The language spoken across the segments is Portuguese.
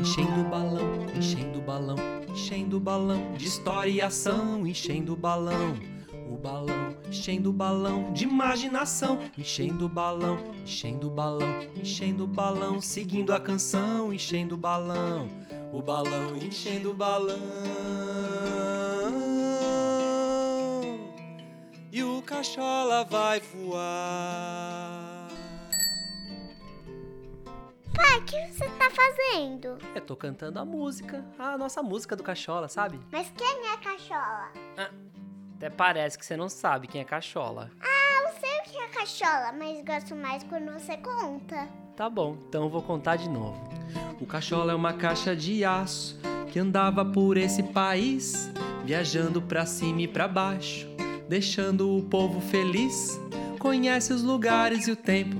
enchendo o balão, enchendo o balão, enchendo o balão de história e ação, enchendo o balão. O balão, enchendo o balão de imaginação, enchendo o balão, enchendo o balão, enchendo o balão, seguindo a canção, enchendo o balão, o balão, enchendo o balão. E o cachola vai voar. Pai, o que você tá fazendo? Eu tô cantando a música, a nossa música do cachola, sabe? Mas quem é cachola? Até parece que você não sabe quem é cachola. Ah, eu sei o que é cachola, mas gosto mais quando você conta. Tá bom, então eu vou contar de novo. O cachola é uma caixa de aço que andava por esse país, viajando pra cima e pra baixo, deixando o povo feliz. Conhece os lugares e o tempo,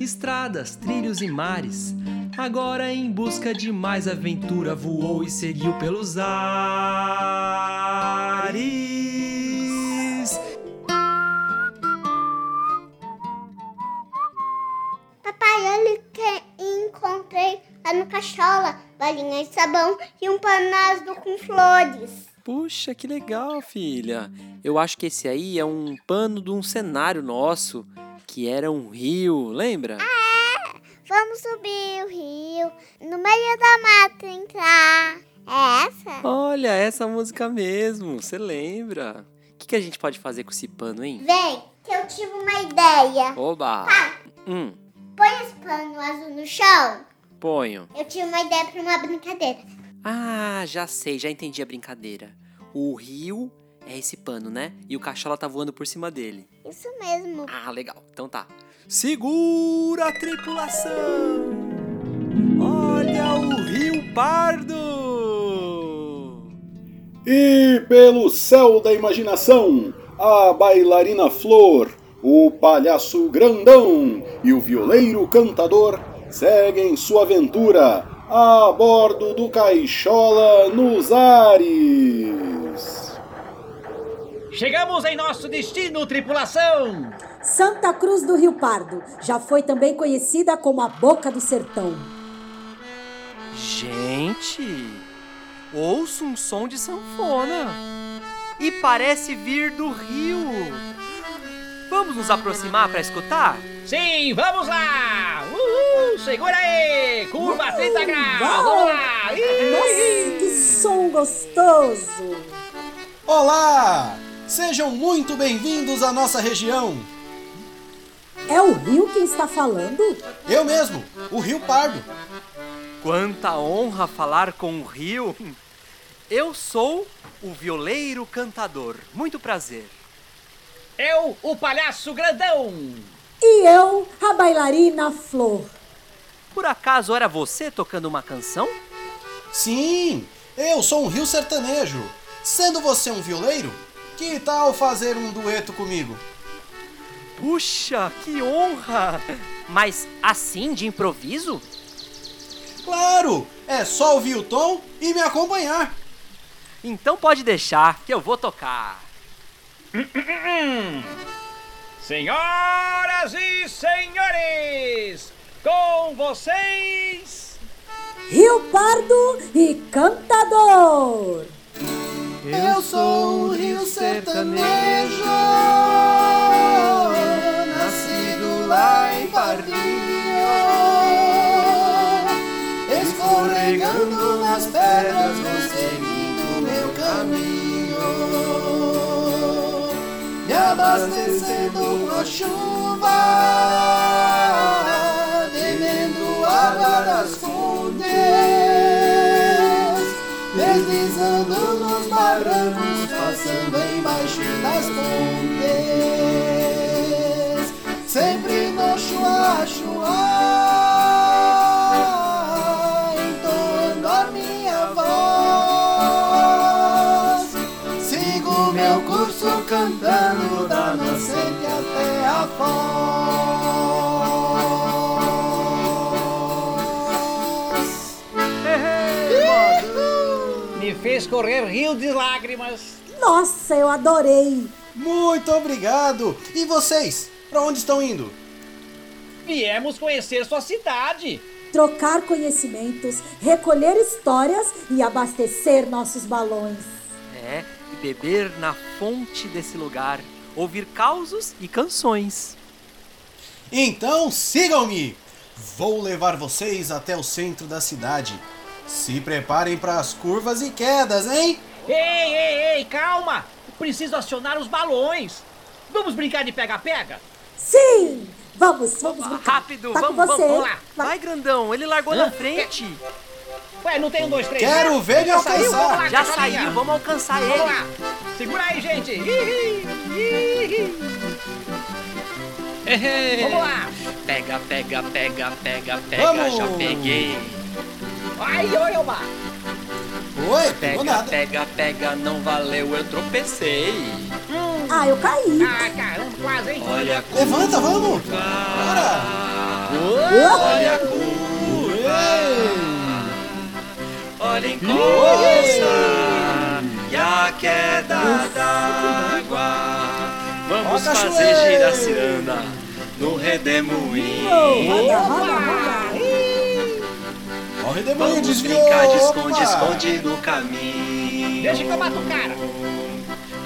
estradas, trilhos e mares. Agora em busca de mais aventura, voou e seguiu pelos ares. Papai, olha o que encontrei lá no cachola. Balinha de sabão e um pano azul com flores. Puxa, que legal, filha. Eu acho que esse aí é um pano de um cenário nosso, que era um rio, lembra? Vamos subir o rio, no meio da mata entrar. É essa? Olha, essa música mesmo, você lembra? O que, que a gente pode fazer com esse pano, hein? Vem, que eu tive uma ideia. Oba! Pai, Hum, põe esse pano azul no chão. ponho. Eu tive uma ideia pra uma brincadeira. Ah, já sei, já entendi a brincadeira. O rio é esse pano, né? E o cachola tá voando por cima dele. Isso mesmo. Ah, legal. Então tá. Segura a tripulação! Olha o Rio Pardo! E pelo céu da imaginação, a bailarina Flor, o palhaço grandão e o violeiro cantador seguem sua aventura a bordo do Caixola nos ares. Chegamos em nosso destino, tripulação! Santa Cruz do Rio Pardo já foi também conhecida como a Boca do Sertão. Gente, ouço um som de sanfona. E parece vir do rio. Vamos nos aproximar para escutar? Sim, vamos lá! Uhul! Segura aí! Curva 30 graus! Vamos lá! Ih! Nossa, que som gostoso! Olá! Sejam muito bem-vindos à nossa região. É o rio quem está falando? Eu mesmo, o Rio Pardo. Quanta honra falar com o rio. Eu sou o violeiro cantador. Muito prazer. Eu, o palhaço grandão! E eu, a bailarina Flor. Por acaso era você tocando uma canção? Sim, eu sou um rio sertanejo. Sendo você um violeiro, que tal fazer um dueto comigo? Puxa, que honra! Mas assim, de improviso? Claro, é só ouvir o tom e me acompanhar. Então pode deixar que eu vou tocar. Senhoras e senhores, com vocês, Rio Pardo e Cantador. Eu sou sertanejo, nascido lá em Pardinho, escorregando nas pedras, vou seguindo meu caminho, me abastecendo com a chuva, deslizando nos barrancos, passando embaixo das pontes, sempre no chua chua, entoando a minha voz. Sigo meu curso cantando da nascente até a foz. Me fez correr rio de lágrimas. Nossa, eu adorei. Muito obrigado! E vocês? Para onde estão indo? Viemos conhecer sua cidade. trocar conhecimentos, recolher histórias e abastecer nossos balões. É, e beber na fonte desse lugar, ouvir causos e canções. Então sigam-me! Vou levar vocês até o centro da cidade. Se preparem para as curvas e quedas, hein? Ei, ei, ei, calma! Preciso acionar os balões. Vamos brincar de pega-pega? Sim! Vamos, vamos brincar. Rápido, tá vamos, você. vamos lá. Vai. Grandão, ele largou Hã? na frente. Ué, não tem um, dois, três? Quero né? ver ele Já saiu, alcançar. vamos lá, Já saiu, vamos alcançar Vamos ele. lá. Segura aí, gente. Ih, ih, ih. Vamos lá. Pega, pega, pega, pega, pega, Vamos. já peguei. Ai, oi, Oba. Oi, Pega, nada. pega, pega, não valeu, eu tropecei. Ah, eu caí. Ah, caramba, quase, hein? Olha a Levanta, vamos! curva. Bora! Olha a curva. Olha a encosta e a queda d'água. Vamos Ó, fazer girar ciranda no redemoinho. Roda, roda, roda. O redemoinho, Vamos desviou! brincar de esconde, esconde no caminho. Deixa que eu mato o cara.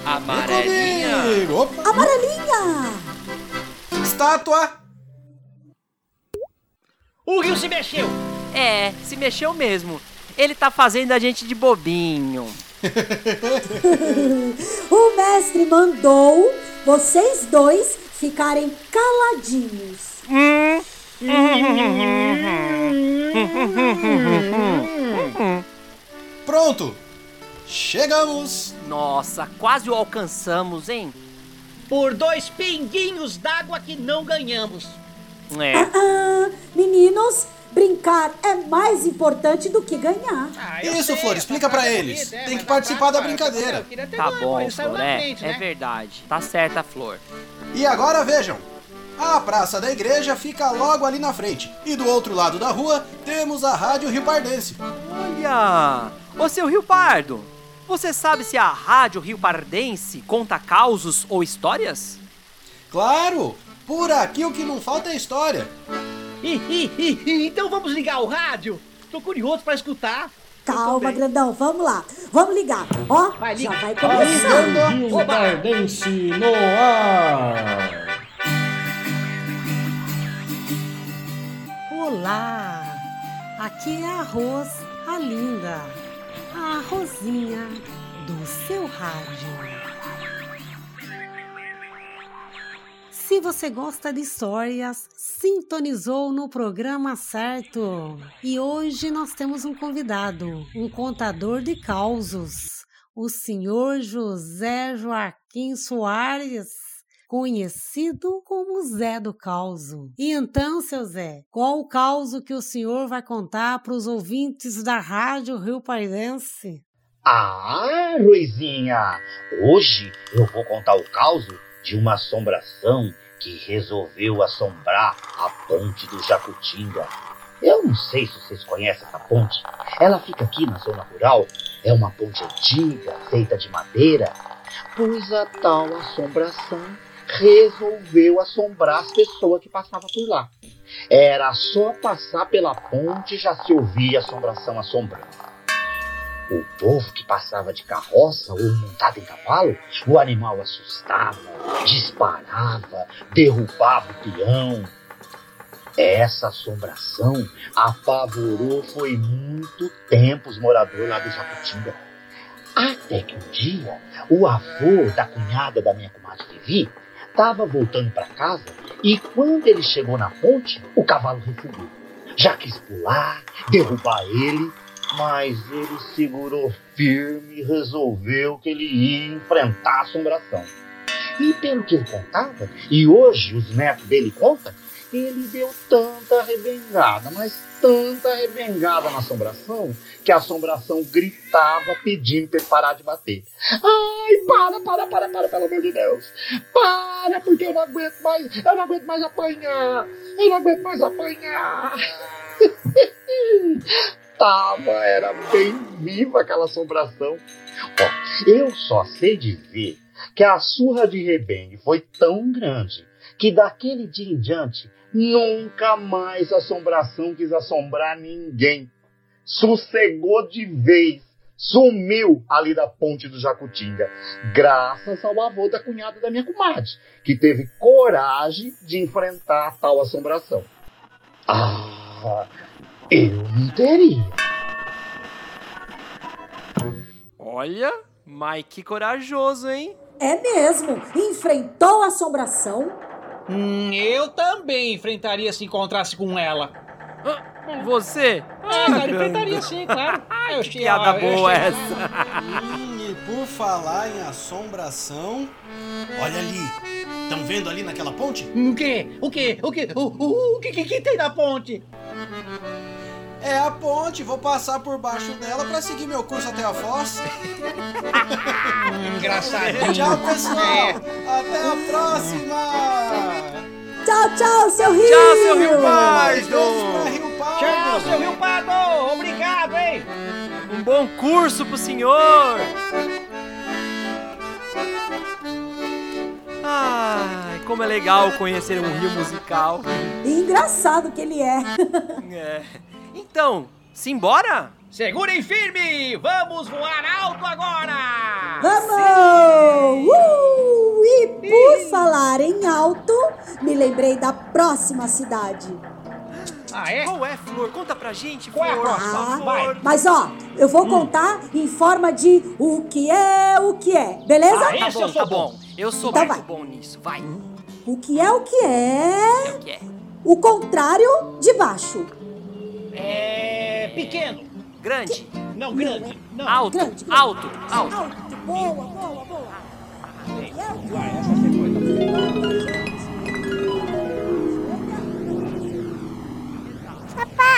Amarelinha. Opa! Amarelinha! Estátua! O rio se mexeu. É, se mexeu mesmo. Ele tá fazendo a gente de bobinho. O mestre mandou vocês dois ficarem caladinhos. Pronto! Chegamos! Nossa, quase o alcançamos, hein? Por dois pinguinhos d'água que não ganhamos. É. Ah, meninos, brincar é mais importante do que ganhar. Ah, Isso, sei, Flor, explica é eles. é, Tem mas que participar da brincadeira. Tá bom, Flor, é, frente, é né? verdade. Tá certa, Flor. E agora vejam! A praça da igreja fica logo ali na frente. E do outro lado da rua temos a Rádio Rio Pardense. Olha! Ô seu Rio Pardo, você sabe se a Rádio Rio Pardense conta causos ou histórias? Claro! Por aqui o que não falta é história. Então vamos ligar o rádio? Tô curioso pra escutar. Calma, grandão, vamos lá. Vamos ligar. Ó, Vai, já liga. vai começar. Rio Oba! Pardense no ar. Olá! Aqui é a Ros, a linda, a Rosinha do seu rádio. Se você gosta de histórias, sintonizou no programa certo. E hoje nós temos um convidado, um contador de causos, o senhor José Joaquim Soares conhecido como Zé do Causo. E então, seu Zé, qual o causo que o senhor vai contar para os ouvintes da Rádio Rio Pardense? Ah, Ruizinha! Hoje eu vou contar o caos de uma assombração que resolveu assombrar a ponte do Jacutinga. Eu não sei se vocês conhecem essa ponte. Ela fica aqui na zona rural. É uma ponte antiga, feita de madeira. Pois a tal assombração resolveu assombrar as pessoas que passavam por lá. Era só passar pela ponte já se ouvia assombração assombrando. O povo que passava de carroça ou montado em cavalo, o animal assustava, disparava, derrubava o peão. Essa assombração apavorou foi muito tempo os moradores lá do Jacutinga. Até que um dia, o avô da cunhada da minha comadre Vivi estava voltando para casa e quando ele chegou na ponte, o cavalo refugiu. Já quis pular, derrubar ele, mas ele segurou firme e resolveu que ele ia enfrentar a assombração. E pelo que ele contava, e hoje os netos dele contam, ele deu tanta arrebengada, mas tanta arrebengada na assombração, que a assombração gritava pedindo para ele parar de bater. Ai, para, para, para, para, pelo amor de Deus. Para, porque eu não aguento mais, eu não aguento mais apanhar. Eu não aguento mais apanhar. Tava, era bem viva aquela assombração. Ó, eu só sei dizer que a surra de rebengue foi tão grande que daquele dia em diante nunca mais a assombração quis assombrar ninguém. Sossegou de vez, sumiu ali da ponte do Jacutinga, graças ao avô da cunhada da minha comadre, que teve coragem de enfrentar tal assombração. Ah, eu não teria. Olha, Mike corajoso, hein? É mesmo. Enfrentou a assombração. Hum, eu também enfrentaria se encontrasse com ela. Você? Ah, cara, enfrentaria sim, claro. Eu que piada boa eu essa. Hum, e por falar em assombração, olha ali. Estão vendo ali naquela ponte? O quê? O quê? O quê? O, o, o que, que, que tem na ponte? É a ponte, vou passar por baixo dela para seguir meu curso até a Foz. Engraçadinho. Tchau, pessoal. É. Até a próxima. Tchau, tchau, seu Rio! Tchau, seu Rio Pardo. Tchau, seu Rio Pardo! Obrigado, hein? Um bom curso pro senhor! Ai, como é legal conhecer um rio musical. Engraçado que ele é. É. Então, simbora? Segurem firme! Vamos voar alto agora! Vamos! Uh! E por falar em alto, me lembrei da próxima cidade. Ah, é? Qual é, Flor? Conta pra gente, Qual é a Flor. próxima? Vai. Mas ó, eu vou contar em forma de o que é o que é, beleza? Ah, Tá bom, eu sou tá bom. Eu sou Então muito vai. bom nisso. Vai. O que é o que É é o que é. o contrário de baixo. É. pequeno. Grande. Não, grande. Não. Alto. Grande, grande. Alto. Alto. Alto, boa, boa, boa. Vai,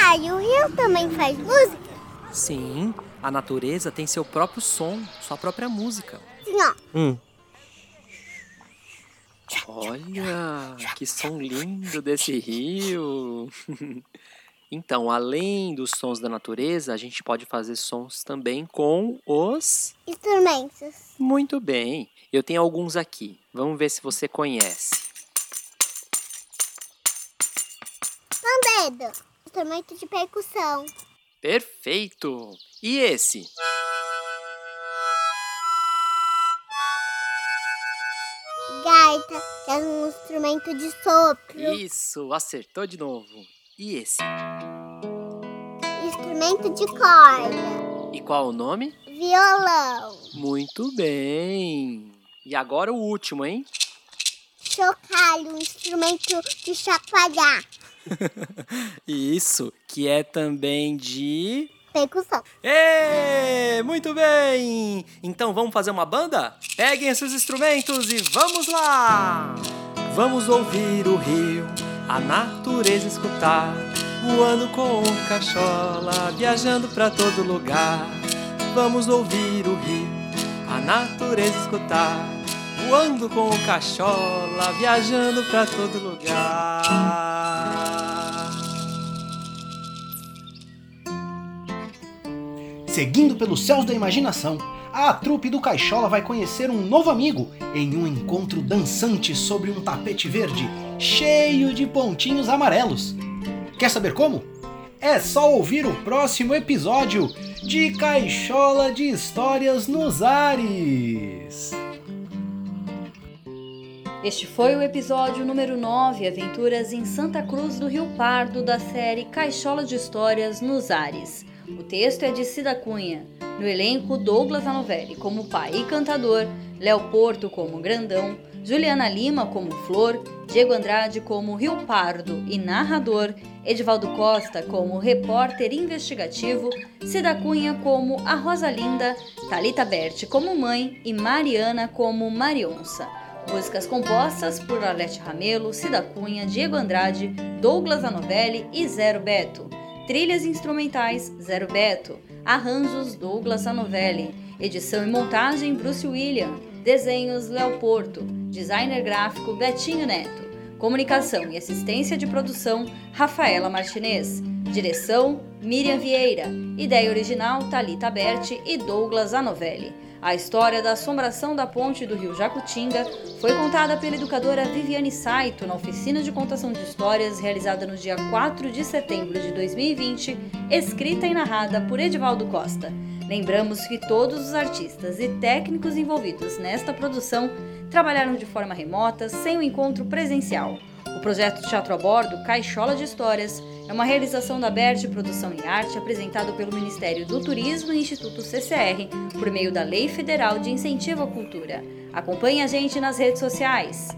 Papai, o rio também faz música? Sim, a natureza tem seu próprio som, sua própria música. Sim, ó. Olha, que som lindo desse rio. Então, além dos sons da natureza, a gente pode fazer sons também com os. Instrumentos. Muito bem. Eu tenho alguns aqui. Vamos ver se você conhece. Pandeiro. Instrumento de percussão. Perfeito! E esse? Gaita, que é um instrumento de sopro. Isso, acertou de novo. E esse? Instrumento de corda. E qual o nome? Violão. Muito bem. E agora o último, hein? Chocalho, um instrumento de chacoalhar. Isso, que é também de. Percussão. Ê, muito bem! Então vamos fazer uma banda? Peguem esses instrumentos e vamos lá! Vamos ouvir o rio, a natureza escutar, voando com o cachola, viajando pra todo lugar. Vamos ouvir o rio, a natureza escutar, voando com o cachola, viajando pra todo lugar. Seguindo pelos céus da imaginação, a trupe do Caixola vai conhecer um novo amigo em um encontro dançante sobre um tapete verde cheio de pontinhos amarelos. Quer saber como? É só ouvir o próximo episódio de Caixola de Histórias nos Ares. Este foi o episódio número 9, Aventuras em Santa Cruz do Rio Pardo, da série Caixola de Histórias nos Ares. O texto é de Cida Cunha. No elenco, Douglas Anovelli como pai e cantador, Léo Porto como grandão, Juliana Lima como Flor, Diego Andrade como Rio Pardo e narrador, Edivaldo Costa como repórter investigativo, Cida Cunha como a Rosa Linda, Talita Berti como mãe e Mariana como Marionça. Músicas compostas por Arlete Ramelo, Cida Cunha, Diego Andrade, Douglas Anovelli e Zero Beto. Trilhas instrumentais Zero Beto. Arranjos Douglas Anovelli. Edição e montagem Bruce William. Desenhos Léo Porto. Designer gráfico Betinho Neto. Comunicação e assistência de produção, Rafaela Martinez. Direção, Miriam Vieira. Ideia original, Talita Berti e Douglas Anovelli. A história da assombração da ponte do rio Jacutinga foi contada pela educadora Viviane Saito na oficina de contação de histórias realizada no dia 4 de setembro de 2020, escrita e narrada por Edivaldo Costa. Lembramos que todos os artistas e técnicos envolvidos nesta produção trabalharam de forma remota, sem o encontro presencial. O projeto Teatro a Bordo, Caixola de Histórias, é uma realização da BERT Produção e Arte apresentado pelo Ministério do Turismo e Instituto CCR por meio da Lei Federal de Incentivo à Cultura. Acompanhe a gente nas redes sociais.